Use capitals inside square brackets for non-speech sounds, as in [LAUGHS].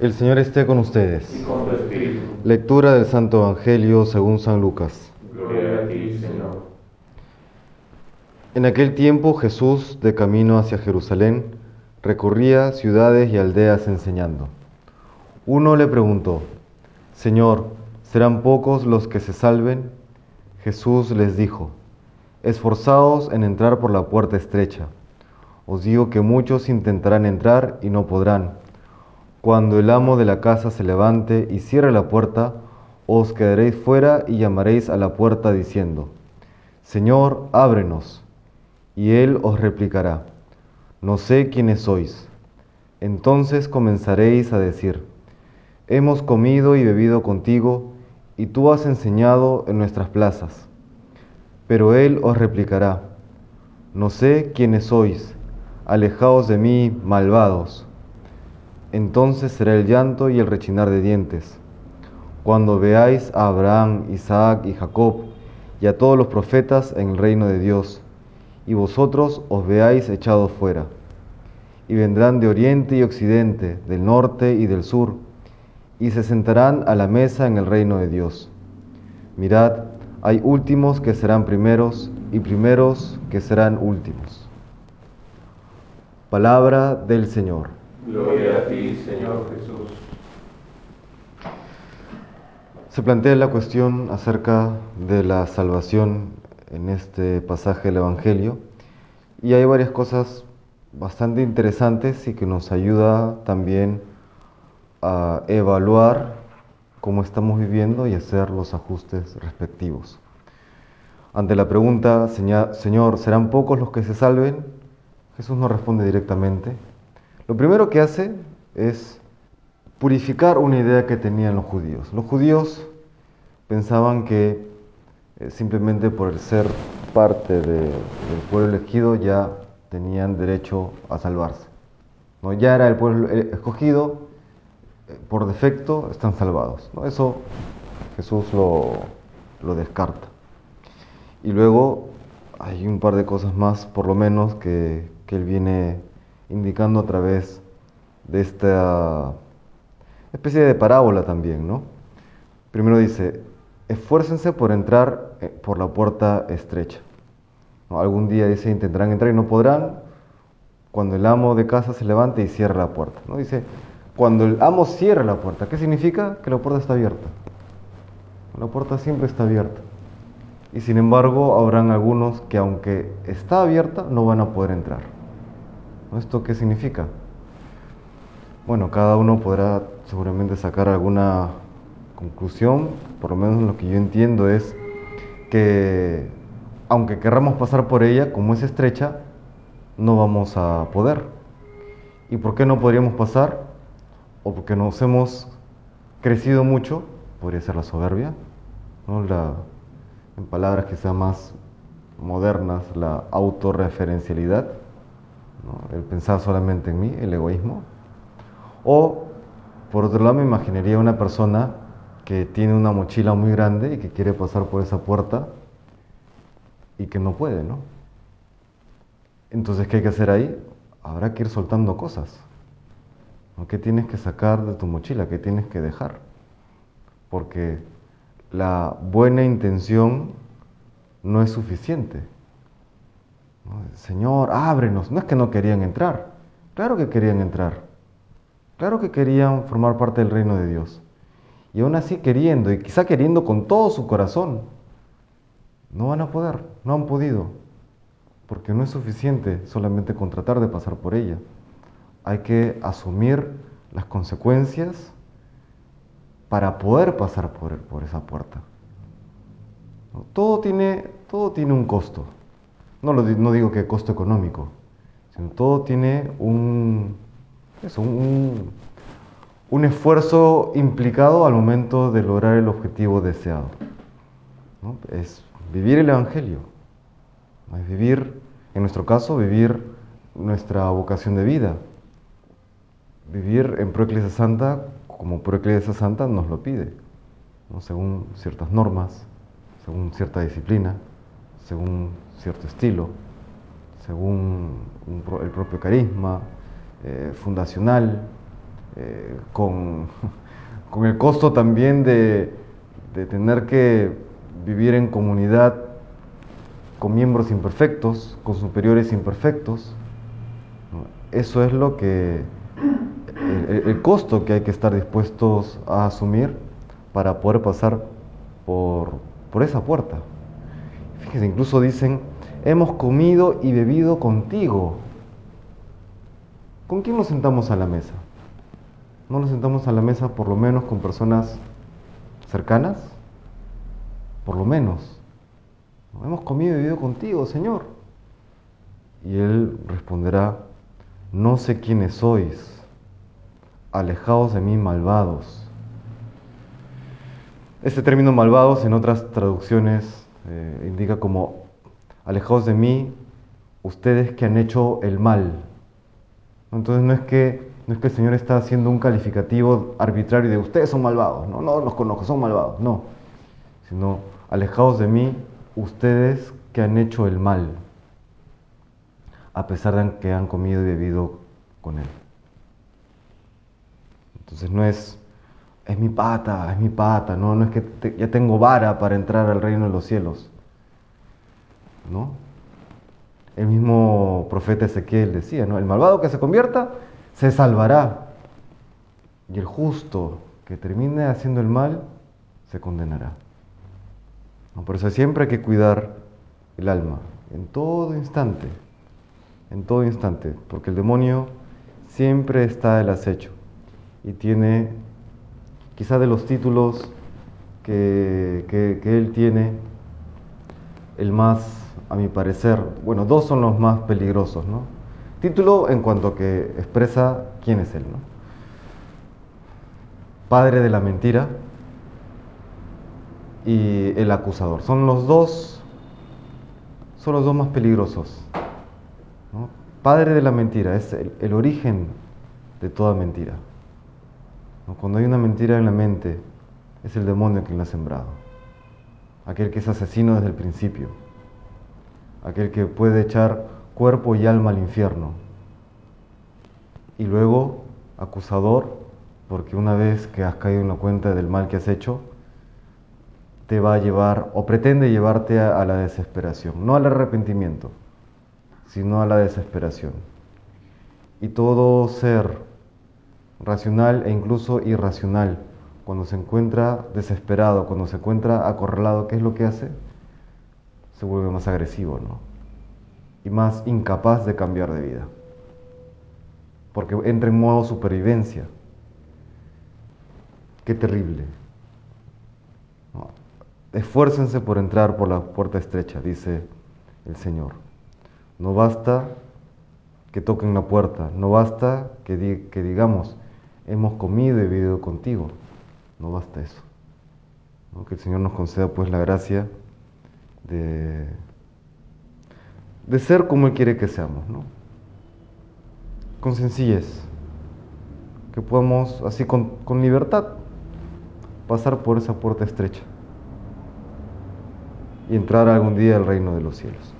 El Señor esté con ustedes. y con tu espíritu. Lectura del Santo Evangelio según San Lucas. Gloria a ti, Señor. En aquel tiempo Jesús, de camino hacia Jerusalén, recorría ciudades y aldeas enseñando. Uno le preguntó, Señor, ¿serán pocos los que se salven? Jesús les dijo, Esforzaos en entrar por la puerta estrecha. Os digo que muchos intentarán entrar y no podrán. Cuando el amo de la casa se levante y cierre la puerta, os quedaréis fuera y llamaréis a la puerta diciendo, Señor, ábrenos. Y él os replicará, no sé quiénes sois. Entonces comenzaréis a decir, hemos comido y bebido contigo, y tú has enseñado en nuestras plazas. Pero él os replicará, no sé quiénes sois, alejaos de mí, malvados. Entonces será el llanto y el rechinar de dientes. Cuando veáis a Abraham, Isaac y Jacob y a todos los profetas en el reino de Dios, y vosotros os veáis echados fuera. Y vendrán de oriente y occidente, del norte y del sur, y se sentarán a la mesa en el reino de Dios. Mirad, hay últimos que serán primeros, y primeros que serán últimos. Palabra del Señor. Gloria a ti, Señor Jesús. Se plantea la cuestión acerca de la salvación en este pasaje del Evangelio y hay varias cosas bastante interesantes y que nos ayuda también a evaluar cómo estamos viviendo y hacer los ajustes respectivos. Ante la pregunta, Señor, ¿serán pocos los que se salven? Jesús no responde directamente. Lo primero que hace es purificar una idea que tenían los judíos. Los judíos pensaban que eh, simplemente por el ser parte de- del pueblo elegido ya tenían derecho a salvarse. ¿no? Ya era el pueblo eh, escogido, eh, por defecto están salvados. ¿no? Eso Jesús lo, lo descarta. Y luego hay un par de cosas más, por lo menos, que, que él viene indicando a través de esta especie de parábola también, ¿no? Primero dice, esfuércense por entrar eh, por la puerta estrecha. Algún día dice, intentarán entrar y no podrán. Cuando el amo de casa se levante y cierra la puerta. ¿no? Dice, cuando el amo cierra la puerta, ¿qué significa? Que la puerta está abierta. La puerta siempre está abierta. Y sin embargo, habrán algunos que aunque está abierta, no van a poder entrar. ¿Esto qué significa? Bueno, cada uno podrá seguramente sacar alguna conclusión, por lo menos lo que yo entiendo es que aunque querramos pasar por ella, como es estrecha, no vamos a poder. ¿Y por qué no podríamos pasar? O porque nos hemos crecido mucho, podría ser la soberbia, ¿no? la, en palabras sean más modernas, la autorreferencialidad, el pensar solamente en mí, el egoísmo. O, por otro lado, me imaginaría una persona que tiene una mochila muy grande y que quiere pasar por esa puerta y que no puede, ¿no? Entonces, ¿qué hay que hacer ahí? Habrá que ir soltando cosas. ¿Qué tienes que sacar de tu mochila? ¿Qué tienes que dejar? Porque la buena intención no es suficiente. Señor, ábrenos. No es que no querían entrar. Claro que querían entrar. Claro que querían formar parte del reino de Dios. Y aún así queriendo, y quizá queriendo con todo su corazón, no van a poder, no han podido. Porque no es suficiente solamente con tratar de pasar por ella. Hay que asumir las consecuencias para poder pasar por, por esa puerta. Todo tiene, todo tiene un costo. No, lo, no digo que costo económico, sino todo tiene un, un, un esfuerzo implicado al momento de lograr el objetivo deseado. ¿no? Es vivir el Evangelio, es vivir, en nuestro caso, vivir nuestra vocación de vida. Vivir en Proeclesia Santa como Proeclesia Santa nos lo pide, ¿no? según ciertas normas, según cierta disciplina, según cierto estilo, según el propio carisma, eh, fundacional, eh, con, [LAUGHS] con el costo también de, de tener que vivir en comunidad con miembros imperfectos, con superiores imperfectos. Eso es lo que el, costo que hay que estar dispuestos a asumir para poder pasar por, por esa puerta. Fíjense, incluso dicen, hemos comido y bebido contigo. ¿Con quién nos sentamos a la mesa? ¿No nos sentamos a la mesa por lo menos con personas cercanas? Por lo menos. Hemos comido y bebido contigo, Señor. Y Él responderá, no sé quiénes sois, alejaos de mí malvados. Este término malvados en otras traducciones eh, indica como alejaos de mí ustedes que han hecho el mal. Entonces no es que no es que el Señor está haciendo un calificativo arbitrario de ustedes son malvados, no, no los conozco, son malvados, no, sino alejaos de mí ustedes que han hecho el mal, a pesar de que han comido y bebido con Él. Entonces no es, es mi pata, es mi pata, no, no es que ya tengo vara para entrar al reino de los cielos, ¿no? El mismo profeta Ezequiel decía, ¿no? El malvado que se convierta se salvará. Y el justo que termine haciendo el mal se condenará. Por eso siempre hay que cuidar el alma, en todo instante, en todo instante, porque el demonio siempre está el acecho y tiene, quizá de los títulos que, él tiene, el más, a mi parecer, bueno, dos son los más peligrosos, ¿no? Título en cuanto que expresa quién es él, ¿no? Padre de la mentira y el acusador. Son los dos, son los dos más peligrosos. Padre de la mentira es el, origen de toda mentira. Cuando hay una mentira en la mente, es el demonio quien la ha sembrado. Aquel que es asesino desde el principio. Aquel que puede echar cuerpo y alma al infierno. Y luego acusador, porque una vez que has caído en la cuenta del mal que has hecho, te va a llevar o pretende llevarte a, la desesperación, no al arrepentimiento, sino a la desesperación. Y todo ser racional e incluso irracional, cuando se encuentra desesperado, cuando se encuentra acorralado, ¿qué es lo que hace? Se vuelve más agresivo, ¿no? y más incapaz de cambiar de vida. Porque entra en modo supervivencia. Qué terrible. Esfuércense por entrar por la puerta estrecha, dice el Señor. No basta que toquen la puerta, no basta que, que digamos, hemos comido y bebido contigo. No basta eso. Que el Señor nos conceda pues la gracia de de ser como Él quiere que seamos, ¿no? Con sencillez, que podamos así con, con libertad pasar por esa puerta estrecha y entrar algún día al reino de los cielos.